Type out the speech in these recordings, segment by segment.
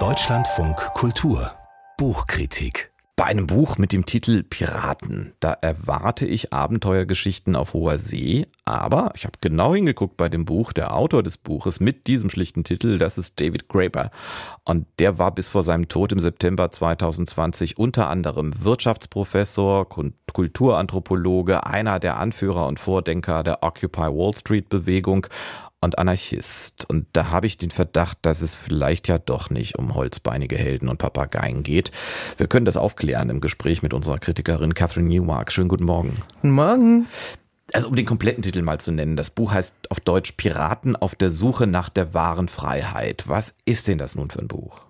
Deutschlandfunk Kultur Buchkritik bei einem Buch mit dem Titel Piraten, da erwarte ich Abenteuergeschichten auf hoher See, aber ich habe genau hingeguckt bei dem Buch, der Autor des Buches mit diesem schlichten Titel, das ist David Graeber. Und der war bis vor seinem Tod im September 2020 unter anderem Wirtschaftsprofessor, Kulturanthropologe, einer der Anführer und Vordenker der Occupy Wall Street Bewegung und Anarchist. Und da habe ich den Verdacht, dass es vielleicht ja doch nicht um holzbeinige Helden und Papageien geht. Wir können das aufklären im Gespräch mit unserer Kritikerin Catherine Newmark. Schönen guten Morgen. Guten Morgen. Also um den kompletten Titel mal zu nennen, das Buch heißt auf Deutsch Piraten auf der Suche nach der wahren Freiheit. Was ist denn das nun für ein Buch?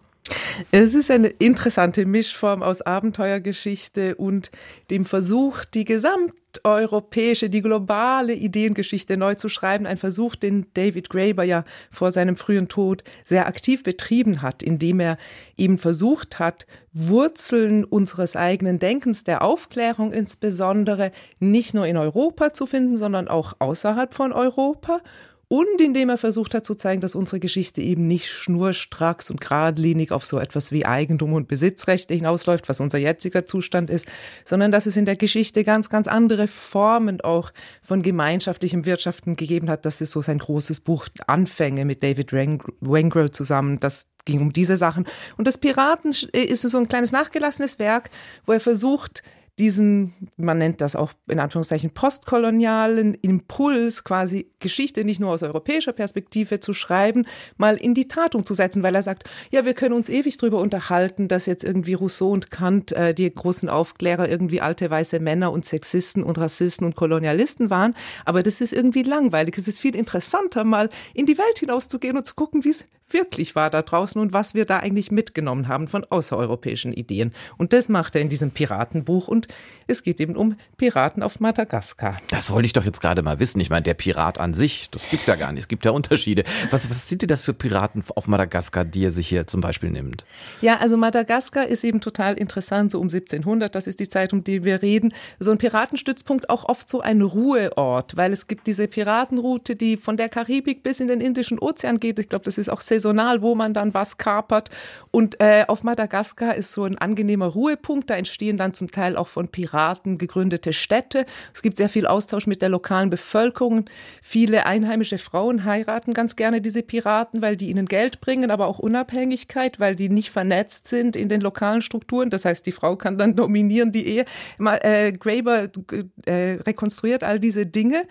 Es ist eine interessante Mischform aus Abenteuergeschichte und dem Versuch, die gesamteuropäische, die globale Ideengeschichte neu zu schreiben. Ein Versuch, den David Graeber ja vor seinem frühen Tod sehr aktiv betrieben hat, indem er eben versucht hat, Wurzeln unseres eigenen Denkens, der Aufklärung insbesondere, nicht nur in Europa zu finden, sondern auch außerhalb von Europa und indem er versucht hat zu zeigen, dass unsere Geschichte eben nicht schnurstracks und geradlinig auf so etwas wie Eigentum und Besitzrechte hinausläuft, was unser jetziger Zustand ist, sondern dass es in der Geschichte ganz, ganz andere Formen auch von gemeinschaftlichem Wirtschaften gegeben hat. Das ist so sein großes Buch Anfänge mit David Wengrow zusammen. Das ging um diese Sachen. Und das Piraten ist so ein kleines nachgelassenes Werk, wo er versucht, diesen, man nennt das auch in Anführungszeichen postkolonialen Impuls, quasi Geschichte nicht nur aus europäischer Perspektive zu schreiben, mal in die Tat umzusetzen, weil er sagt, ja, wir können uns ewig darüber unterhalten, dass jetzt irgendwie Rousseau und Kant, äh, die großen Aufklärer, irgendwie alte weiße Männer und Sexisten und Rassisten und Kolonialisten waren, aber das ist irgendwie langweilig. Es ist viel interessanter, mal in die Welt hinauszugehen und zu gucken, wie es wirklich war da draußen und was wir da eigentlich mitgenommen haben von außereuropäischen Ideen. Und das macht er in diesem Piratenbuch und es geht eben um Piraten auf Madagaskar. Das wollte ich doch jetzt gerade mal wissen. Ich meine, der Pirat an sich, das gibt's ja gar nicht. Es gibt ja Unterschiede. Was, was sind denn das für Piraten auf Madagaskar, die er sich hier zum Beispiel nimmt? Ja, also Madagaskar ist eben total interessant, so um 1700, das ist die Zeit, um die wir reden. So ein Piratenstützpunkt auch oft so ein Ruheort, weil es gibt diese Piratenroute, die von der Karibik bis in den Indischen Ozean geht. Ich glaube, das ist auch saisonal, wo man dann was kapert. Und äh, auf Madagaskar ist so ein angenehmer Ruhepunkt. Da entstehen dann zum Teil auch von Piraten gegründete Städte. Es gibt sehr viel Austausch mit der lokalen Bevölkerung. Viele einheimische Frauen heiraten ganz gerne diese Piraten, weil die ihnen Geld bringen, aber auch Unabhängigkeit, weil die nicht vernetzt sind in den lokalen Strukturen. Das heißt, die Frau kann dann dominieren die Ehe. Äh, Graeber äh, rekonstruiert all diese Dinge.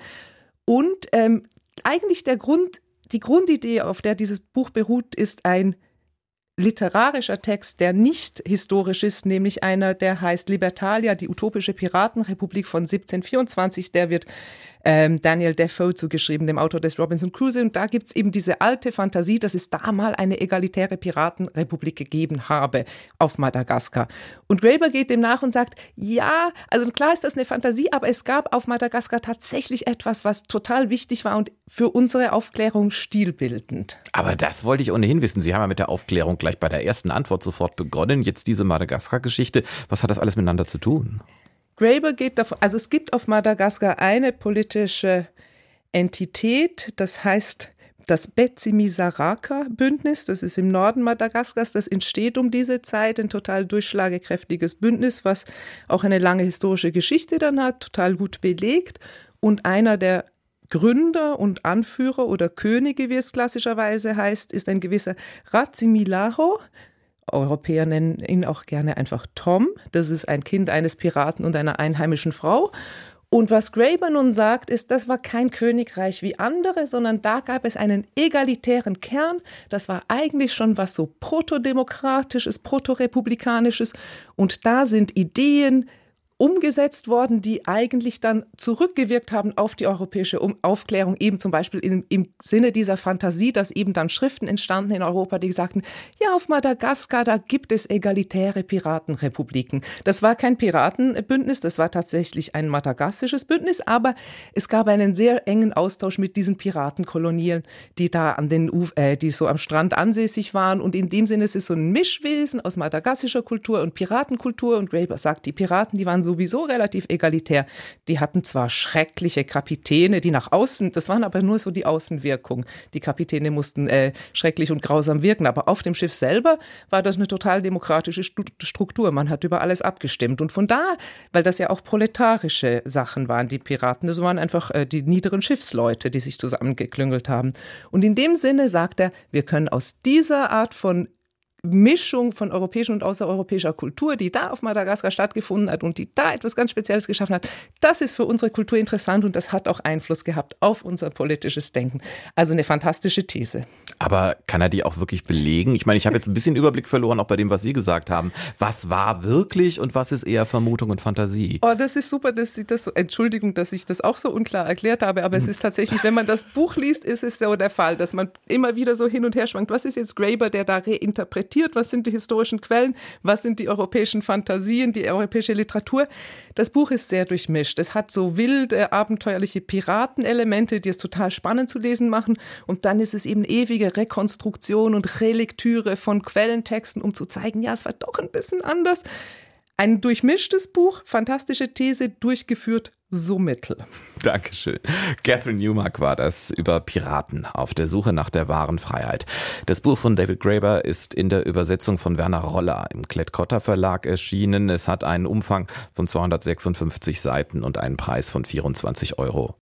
Und ähm, eigentlich der Grund, die Grundidee, auf der dieses Buch beruht, ist ein literarischer Text, der nicht historisch ist, nämlich einer, der heißt Libertalia, die utopische Piratenrepublik von 1724. Der wird ähm, Daniel Defoe zugeschrieben, dem Autor des Robinson Crusoe. Und da gibt's eben diese alte Fantasie, dass es da mal eine egalitäre Piratenrepublik gegeben habe auf Madagaskar. Und Graeber geht dem nach und sagt, ja, also klar ist das eine Fantasie, aber es gab auf Madagaskar tatsächlich etwas, was total wichtig war und für unsere Aufklärung stilbildend. Aber das wollte ich ohnehin wissen. Sie haben ja mit der Aufklärung gleich bei der ersten Antwort sofort begonnen. Jetzt diese Madagaskar-Geschichte. Was hat das alles miteinander zu tun? Graeber geht davon, also es gibt auf Madagaskar eine politische Entität, das heißt das Betsimisaraka-Bündnis, das ist im Norden Madagaskars, das entsteht um diese Zeit, ein total durchschlagekräftiges Bündnis, was auch eine lange historische Geschichte dann hat, total gut belegt. Und einer der Gründer und Anführer oder Könige, wie es klassischerweise heißt, ist ein gewisser Ratsimilaho, Europäer nennen ihn auch gerne einfach Tom. Das ist ein Kind eines Piraten und einer einheimischen Frau. Und was Graeber nun sagt, ist, das war kein Königreich wie andere, sondern da gab es einen egalitären Kern. Das war eigentlich schon was so protodemokratisches, protorepublikanisches. Und da sind Ideen, umgesetzt worden, die eigentlich dann zurückgewirkt haben auf die europäische Aufklärung, eben zum Beispiel im, im Sinne dieser Fantasie, dass eben dann Schriften entstanden in Europa, die sagten, ja, auf Madagaskar, da gibt es egalitäre Piratenrepubliken. Das war kein Piratenbündnis, das war tatsächlich ein madagassisches Bündnis, aber es gab einen sehr engen Austausch mit diesen Piratenkolonien, die da an den, äh, die so am Strand ansässig waren. Und in dem Sinne ist es so ein Mischwesen aus madagassischer Kultur und Piratenkultur. Und Graeber sagt, die Piraten, die waren so sowieso relativ egalitär. Die hatten zwar schreckliche Kapitäne, die nach außen, das waren aber nur so die Außenwirkung. Die Kapitäne mussten äh, schrecklich und grausam wirken, aber auf dem Schiff selber war das eine total demokratische Struktur. Man hat über alles abgestimmt. Und von da, weil das ja auch proletarische Sachen waren, die Piraten, das waren einfach äh, die niederen Schiffsleute, die sich zusammengeklüngelt haben. Und in dem Sinne sagt er, wir können aus dieser Art von Mischung von europäischer und außereuropäischer Kultur, die da auf Madagaskar stattgefunden hat und die da etwas ganz Spezielles geschaffen hat, das ist für unsere Kultur interessant und das hat auch Einfluss gehabt auf unser politisches Denken. Also eine fantastische These. Aber kann er die auch wirklich belegen? Ich meine, ich habe jetzt ein bisschen Überblick verloren, auch bei dem, was Sie gesagt haben. Was war wirklich und was ist eher Vermutung und Fantasie? Oh, das ist super, dass Sie das so, Entschuldigung, dass ich das auch so unklar erklärt habe, aber es ist tatsächlich, wenn man das Buch liest, ist es so der Fall, dass man immer wieder so hin und her schwankt. Was ist jetzt Graeber, der da reinterpretiert? Reflektiert, was sind die historischen Quellen, was sind die europäischen Fantasien, die europäische Literatur. Das Buch ist sehr durchmischt. Es hat so wilde, abenteuerliche Piratenelemente, die es total spannend zu lesen machen. Und dann ist es eben ewige Rekonstruktion und Relektüre von Quellentexten, um zu zeigen, ja, es war doch ein bisschen anders. Ein durchmischtes Buch, fantastische These, durchgeführt so mittel. Dankeschön. Catherine Newmark war das über Piraten auf der Suche nach der wahren Freiheit. Das Buch von David Graeber ist in der Übersetzung von Werner Roller im Klett-Cotta Verlag erschienen. Es hat einen Umfang von 256 Seiten und einen Preis von 24,90 Euro.